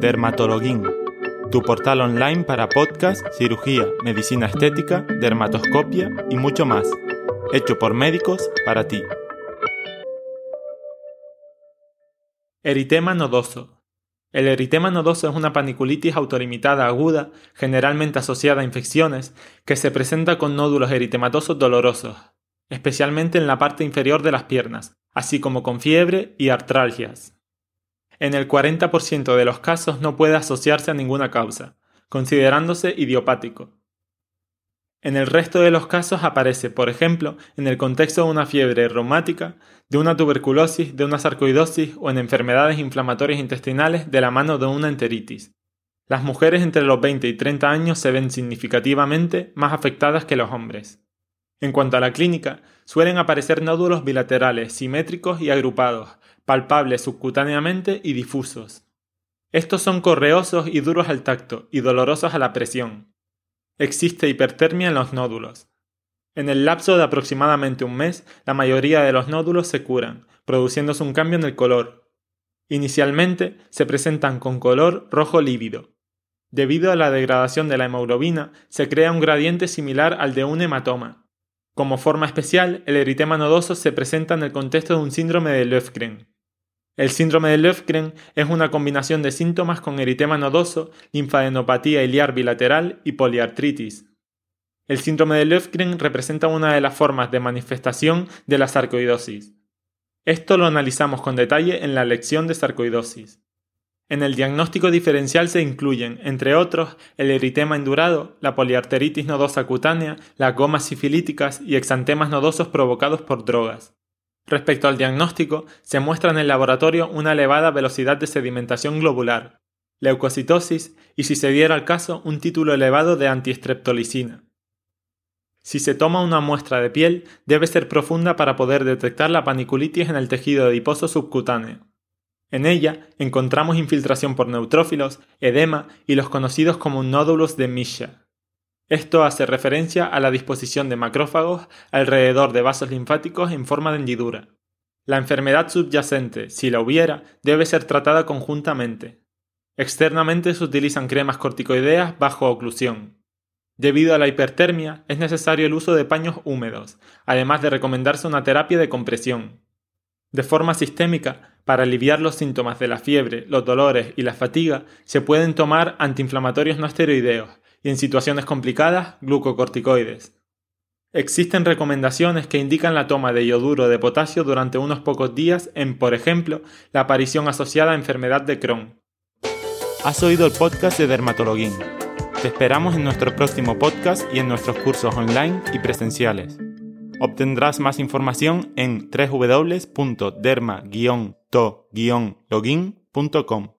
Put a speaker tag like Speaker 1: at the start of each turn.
Speaker 1: Dermatologuín, tu portal online para podcast, cirugía, medicina estética, dermatoscopia y mucho más, hecho por médicos para ti. Eritema nodoso. El eritema nodoso es una paniculitis autolimitada aguda, generalmente asociada a infecciones, que se presenta con nódulos eritematosos dolorosos, especialmente en la parte inferior de las piernas, así como con fiebre y artralgias. En el 40% de los casos no puede asociarse a ninguna causa, considerándose idiopático. En el resto de los casos aparece, por ejemplo, en el contexto de una fiebre reumática, de una tuberculosis, de una sarcoidosis o en enfermedades inflamatorias intestinales de la mano de una enteritis. Las mujeres entre los 20 y 30 años se ven significativamente más afectadas que los hombres. En cuanto a la clínica, suelen aparecer nódulos bilaterales, simétricos y agrupados, palpables subcutáneamente y difusos. Estos son correosos y duros al tacto y dolorosos a la presión. Existe hipertermia en los nódulos. En el lapso de aproximadamente un mes, la mayoría de los nódulos se curan, produciéndose un cambio en el color. Inicialmente se presentan con color rojo lívido. Debido a la degradación de la hemoglobina, se crea un gradiente similar al de un hematoma. Como forma especial, el eritema nodoso se presenta en el contexto de un síndrome de Löfgren. El síndrome de Löfgren es una combinación de síntomas con eritema nodoso, linfadenopatía iliar bilateral y poliartritis. El síndrome de Löfgren representa una de las formas de manifestación de la sarcoidosis. Esto lo analizamos con detalle en la lección de sarcoidosis. En el diagnóstico diferencial se incluyen, entre otros, el eritema endurado, la poliarteritis nodosa cutánea, las gomas sifilíticas y exantemas nodosos provocados por drogas. Respecto al diagnóstico, se muestra en el laboratorio una elevada velocidad de sedimentación globular, leucocitosis y, si se diera el caso, un título elevado de antiestreptolicina. Si se toma una muestra de piel, debe ser profunda para poder detectar la paniculitis en el tejido adiposo subcutáneo. En ella encontramos infiltración por neutrófilos, edema y los conocidos como nódulos de Misha. Esto hace referencia a la disposición de macrófagos alrededor de vasos linfáticos en forma de hendidura. La enfermedad subyacente, si la hubiera, debe ser tratada conjuntamente. Externamente se utilizan cremas corticoideas bajo oclusión. Debido a la hipertermia, es necesario el uso de paños húmedos, además de recomendarse una terapia de compresión. De forma sistémica, para aliviar los síntomas de la fiebre, los dolores y la fatiga, se pueden tomar antiinflamatorios no esteroideos, y en situaciones complicadas, glucocorticoides. Existen recomendaciones que indican la toma de yoduro de potasio durante unos pocos días en, por ejemplo, la aparición asociada a enfermedad de Crohn.
Speaker 2: Has oído el podcast de Dermatologuín. Te esperamos en nuestro próximo podcast y en nuestros cursos online y presenciales. Obtendrás más información en www.derma-to-login.com.